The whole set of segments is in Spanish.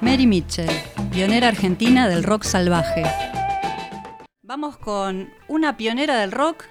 Mary Mitchell, pionera argentina del rock salvaje. Vamos con una pionera del rock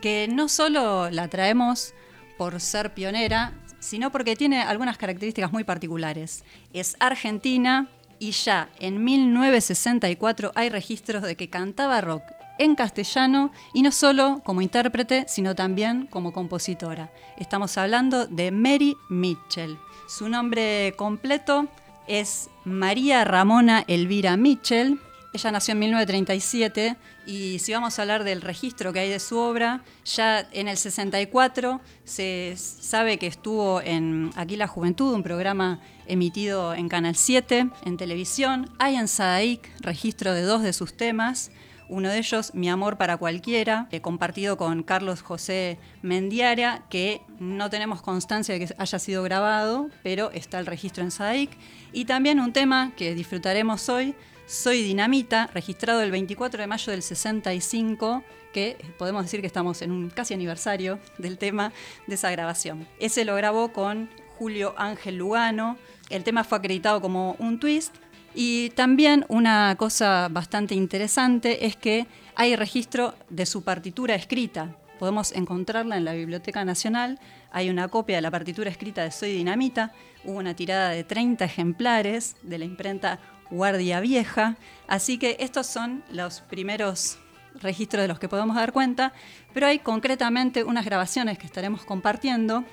que no solo la traemos por ser pionera, sino porque tiene algunas características muy particulares. Es argentina y ya en 1964 hay registros de que cantaba rock en castellano y no solo como intérprete, sino también como compositora. Estamos hablando de Mary Mitchell. Su nombre completo es María Ramona Elvira Mitchell. Ella nació en 1937 y si vamos a hablar del registro que hay de su obra, ya en el 64 se sabe que estuvo en Aquí la Juventud, un programa emitido en Canal 7 en televisión. Hay en Sadaik registro de dos de sus temas. Uno de ellos, Mi amor para cualquiera, he compartido con Carlos José Mendiara, que no tenemos constancia de que haya sido grabado, pero está el registro en SAIC. Y también un tema que disfrutaremos hoy, Soy Dinamita, registrado el 24 de mayo del 65, que podemos decir que estamos en un casi aniversario del tema de esa grabación. Ese lo grabó con Julio Ángel Lugano. El tema fue acreditado como un twist y también una cosa bastante interesante es que hay registro de su partitura escrita. Podemos encontrarla en la Biblioteca Nacional. Hay una copia de la partitura escrita de Soy Dinamita. Hubo una tirada de 30 ejemplares de la imprenta Guardia Vieja. Así que estos son los primeros registros de los que podemos dar cuenta. Pero hay concretamente unas grabaciones que estaremos compartiendo.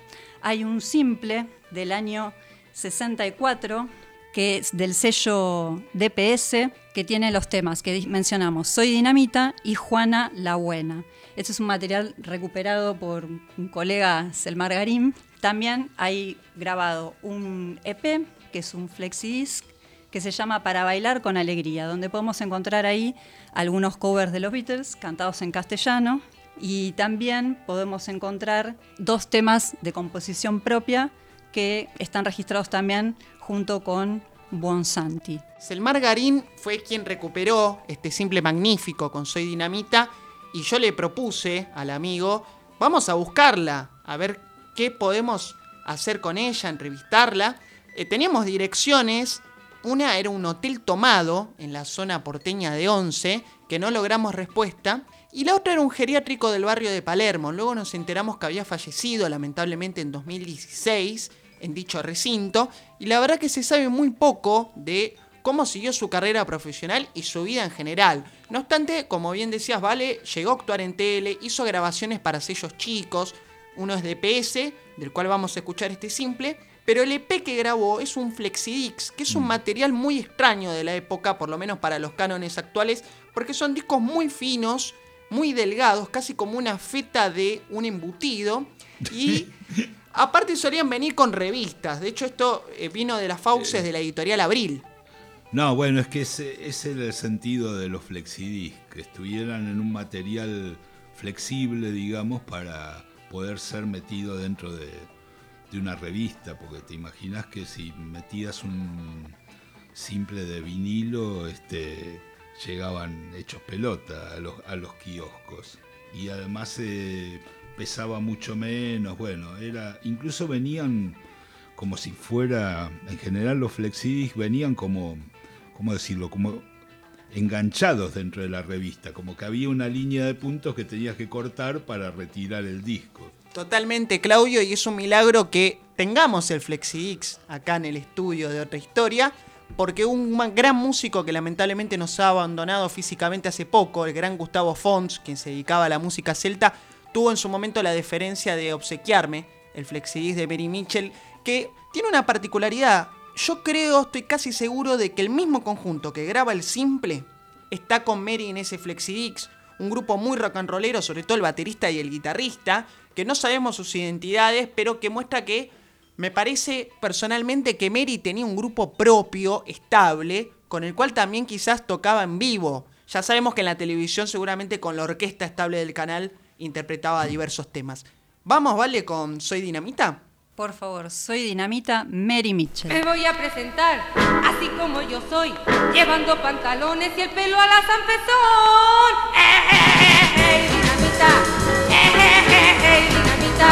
Hay un simple del año 64 que es del sello DPS, que tiene los temas que mencionamos, Soy Dinamita y Juana la Buena. Este es un material recuperado por un colega, Selmar Garim. También hay grabado un EP, que es un flexidisc, que se llama Para bailar con alegría, donde podemos encontrar ahí algunos covers de los Beatles cantados en castellano y también podemos encontrar dos temas de composición propia que están registrados también junto con Bonsanti. Selmar Garín fue quien recuperó este simple magnífico con Soy Dinamita y yo le propuse al amigo, vamos a buscarla, a ver qué podemos hacer con ella, entrevistarla. Eh, teníamos direcciones, una era un hotel tomado en la zona porteña de Once, que no logramos respuesta, y la otra era un geriátrico del barrio de Palermo. Luego nos enteramos que había fallecido lamentablemente en 2016 en dicho recinto y la verdad que se sabe muy poco de cómo siguió su carrera profesional y su vida en general. No obstante, como bien decías, Vale llegó a actuar en tele, hizo grabaciones para sellos chicos, uno es de PS, del cual vamos a escuchar este simple, pero el EP que grabó es un Flexidix, que es un mm. material muy extraño de la época, por lo menos para los cánones actuales, porque son discos muy finos, muy delgados, casi como una feta de un embutido, y Aparte solían venir con revistas. De hecho, esto eh, vino de las fauces de la editorial Abril. No, bueno, es que ese, ese era el sentido de los flexidisc, que estuvieran en un material flexible, digamos, para poder ser metido dentro de, una revista, porque te imaginas que si metías un simple de vinilo, este, llegaban hechos pelota a los, a los kioscos. Y además... Eh, pesaba mucho menos, bueno, era incluso venían como si fuera, en general los flexidis venían como, ¿cómo decirlo? Como enganchados dentro de la revista, como que había una línea de puntos que tenías que cortar para retirar el disco. Totalmente, Claudio, y es un milagro que tengamos el FlexiX acá en el estudio de otra historia, porque un gran músico que lamentablemente nos ha abandonado físicamente hace poco, el gran Gustavo Fons, quien se dedicaba a la música celta, tuvo en su momento la deferencia de obsequiarme el flexidisc de Mary Mitchell, que tiene una particularidad. Yo creo, estoy casi seguro de que el mismo conjunto que graba el simple está con Mary en ese flexidix, un grupo muy rock and rollero, sobre todo el baterista y el guitarrista, que no sabemos sus identidades, pero que muestra que me parece personalmente que Mary tenía un grupo propio, estable, con el cual también quizás tocaba en vivo. Ya sabemos que en la televisión seguramente con la orquesta estable del canal interpretaba diversos temas. Vamos, ¿vale? Con Soy Dinamita. Por favor, soy Dinamita Mary Mitchell. Me voy a presentar así como yo soy, llevando pantalones y el pelo a la San ¡Eh, eh, eh, eh, dinamita! ¡Eh, eh, eh, eh, dinamita!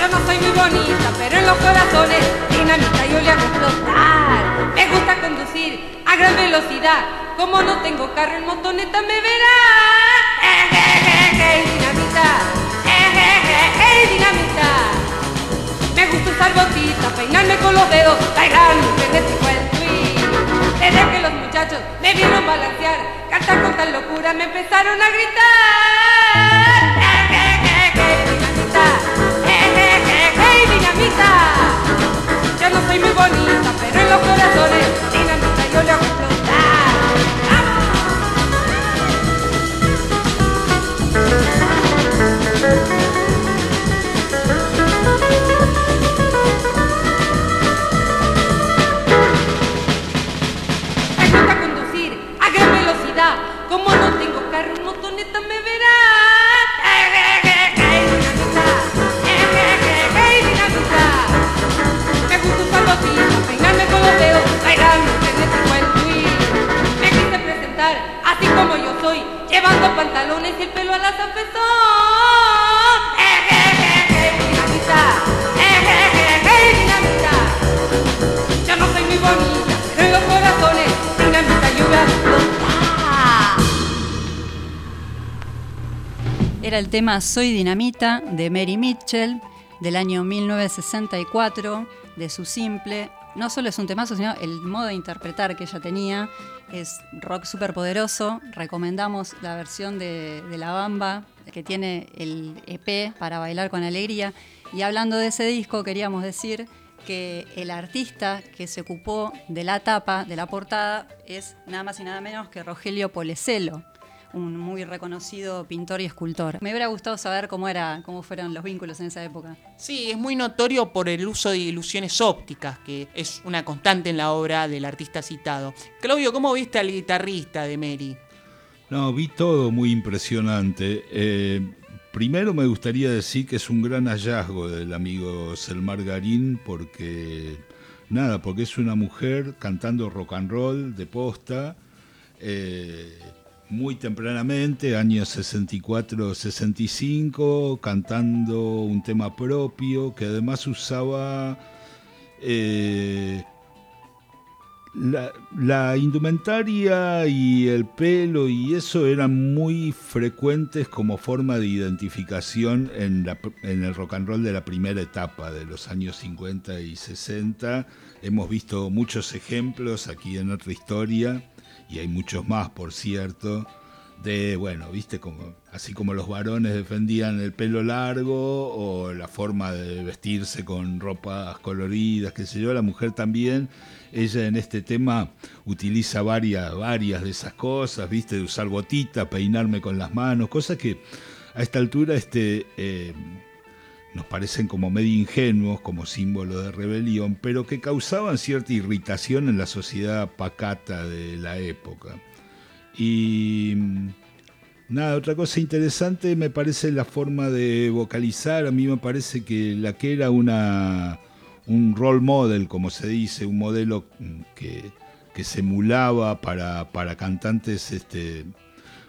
Yo no soy muy bonita, pero en los corazones, dinamita yo le hago explotar. Me gusta gran velocidad. Como no tengo carro en motoneta me verá. Eh, eh, eh, eh, dinamita. Eh, eh, eh, dinamita. Me gusta usar botitas, peinarme con los dedos, bailar mi frenético el twist. Desde que los muchachos me vieron balancear, cantar con tal locura, me empezaron a gritar. Era el tema Soy Dinamita de Mary Mitchell del año 1964, de su simple. No solo es un temazo, sino el modo de interpretar que ella tenía. Es rock súper poderoso. Recomendamos la versión de, La Bamba, que tiene el EP para bailar con alegría. Y hablando de ese disco, queríamos decir que el artista que se ocupó de la tapa, de la portada, es nada más y nada menos que Rogelio Poleselo un muy reconocido pintor y escultor. Me hubiera gustado saber cómo era, cómo fueron los vínculos en esa época. Sí, es muy notorio por el uso de ilusiones ópticas, que es una constante en la obra del artista citado. Claudio, ¿cómo viste al guitarrista de Mary? No, vi todo muy impresionante. Eh, primero me gustaría decir que es un gran hallazgo del amigo Selmar Garín porque, nada, porque es una mujer cantando rock and roll de posta, eh, muy tempranamente, años 64-65, cantando un tema propio que además usaba... eh, la, indumentaria y el pelo y eso eran muy frecuentes como forma de identificación en, la en el rock and roll de la primera etapa de los años 50 y 60. Hemos visto muchos ejemplos aquí en otra historia y hay muchos más, por cierto, de, bueno, viste, como, así como los varones defendían el pelo largo o la forma de vestirse con ropas coloridas, qué sé yo, la mujer también, ella en este tema utiliza varias, varias de esas cosas, viste, de usar botita, peinarme con las manos, cosas que a esta altura este, eh, nos parecen como medio ingenuos, como símbolo de rebelión, pero que causaban cierta irritación en la sociedad pacata de la época. Y mm, nada, otra cosa interesante me parece la forma de vocalizar. A mí me parece que la que era una, un role model, como se dice, un modelo mm, que, que se emulaba para, para cantantes este,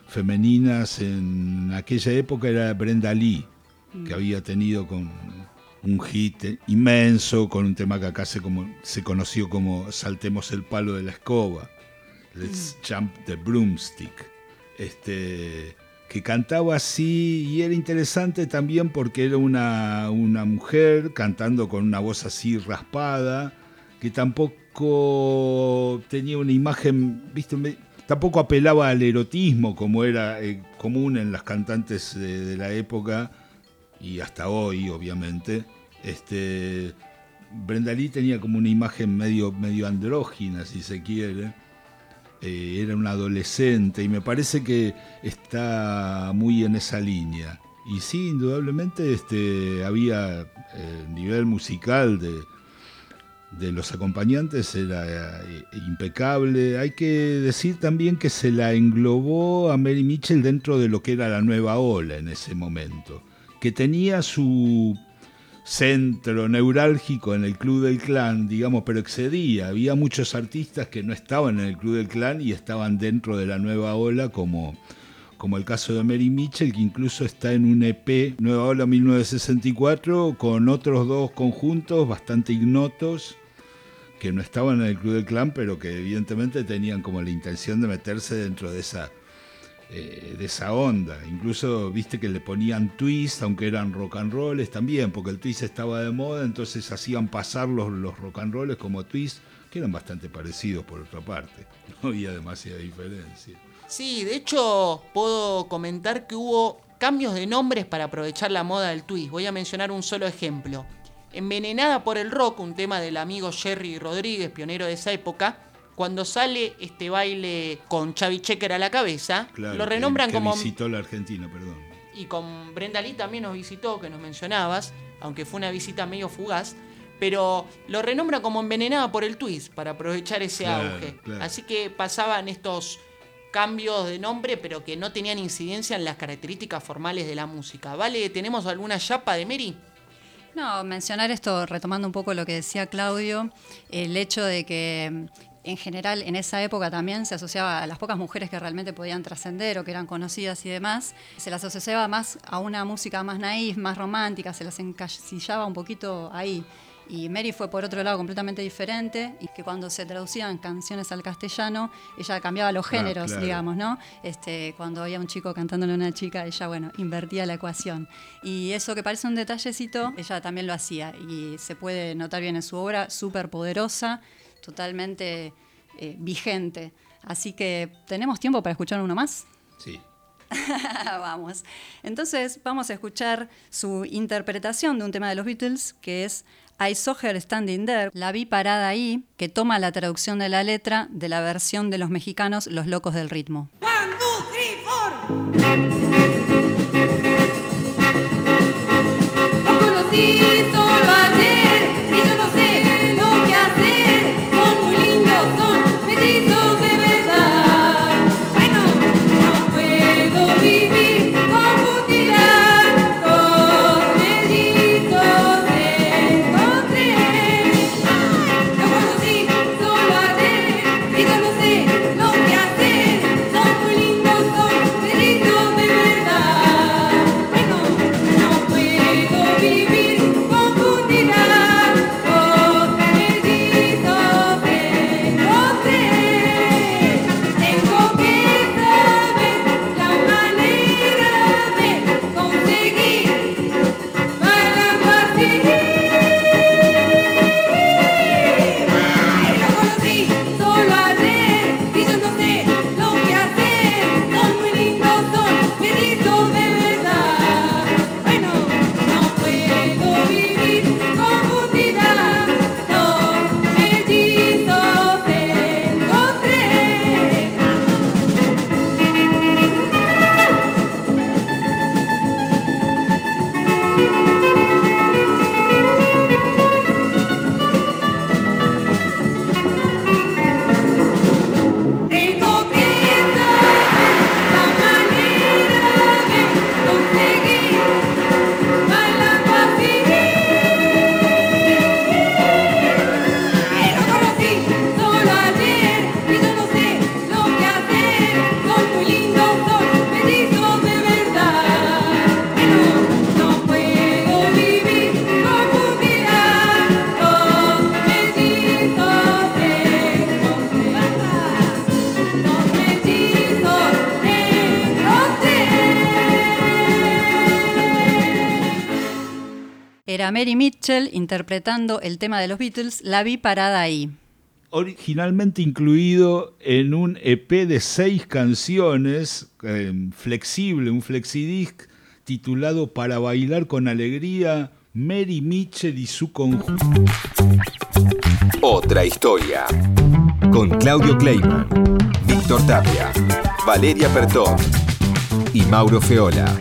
femeninas en aquella época era Brenda Lee, que había tenido con un hit inmenso, con un tema que acá se, como, se conoció como Saltemos el palo de la escoba. Let's Jump the Broomstick. Este, que cantaba así y era interesante también porque era una, una mujer cantando con una voz así raspada, que tampoco tenía una imagen, ¿viste? Tampoco apelaba al erotismo como era eh, común en las cantantes de, de la época y hasta hoy, obviamente. Este, Brenda Lee tenía como una imagen medio, medio andrógina, si se quiere. Eh, era una adolescente y me parece que está muy en esa línea. Y sí, indudablemente este, había el nivel musical de, de los acompañantes era eh, impecable. Hay que decir también que se la englobó a Mary Mitchell dentro de lo que era la nueva ola en ese momento, que tenía su centro neurálgico en el Club del Clan, digamos, pero excedía. Había muchos artistas que no estaban en el Club del Clan y estaban dentro de la nueva ola, como, como el caso de Mary Mitchell, que incluso está en un EP, Nueva Ola 1964, con otros dos conjuntos bastante ignotos, que no estaban en el Club del Clan, pero que evidentemente tenían como la intención de meterse dentro de esa, eh, de esa onda. Incluso viste que le ponían twist, aunque eran rock and rolls también, porque el twist estaba de moda, entonces hacían pasar los, los rock and rolls como twist, que eran bastante parecidos por otra parte. No había demasiada diferencia. Sí, de hecho puedo comentar que hubo cambios de nombres para aprovechar la moda del twist. Voy a mencionar un solo ejemplo. Envenenada por el rock, un tema del amigo Jerry Rodríguez, pionero de esa época, cuando sale este baile con Chavi Checker a la cabeza, Claro, lo que- renombran que como... visitó la Argentina, perdón. Y con Brenda Lee también nos visitó, que nos mencionabas, aunque fue una visita medio fugaz. Pero lo renombran como envenenada por el twist, para aprovechar ese Claro, auge. claro. Así que pasaban estos cambios de nombre, pero que no tenían incidencia en las características formales de la música. ¿Vale? ¿Tenemos alguna chapa de Mary? No, mencionar esto, retomando un poco lo que decía Claudio, el hecho de que en general en esa época también se asociaba a las pocas mujeres que realmente podían trascender o que eran conocidas y demás, se las asociaba más a una música más naif, más romántica, se las encasillaba un poquito ahí. Y Mary fue por otro lado completamente diferente y que cuando se traducían canciones al castellano, ella cambiaba los Ah, géneros, claro. digamos, ¿no? Este, cuando había un chico cantándole a una chica, ella, bueno, invertía la ecuación. Y eso que parece un detallecito, ella también lo hacía. Y se puede notar bien en su obra, súper poderosa, totalmente eh, vigente. Así que, ¿tenemos tiempo para escuchar uno más? Sí. vamos. Entonces, vamos a escuchar su interpretación de un tema de los Beatles, que es I Saw Her Standing There, la vi parada ahí, que toma la traducción de la letra de la versión de los mexicanos Los Locos del Ritmo. One, two, three, four. Era Mary Mitchell interpretando el tema de los Beatles, La vi parada ahí. Originalmente incluido en un EP de seis canciones, eh, flexible, un flexidisc titulado Para bailar con alegría, Mary Mitchell y su conjunto. Otra historia. Con Claudio Kleiman, Víctor Tapia, Valeria Pertón y Mauro Feola.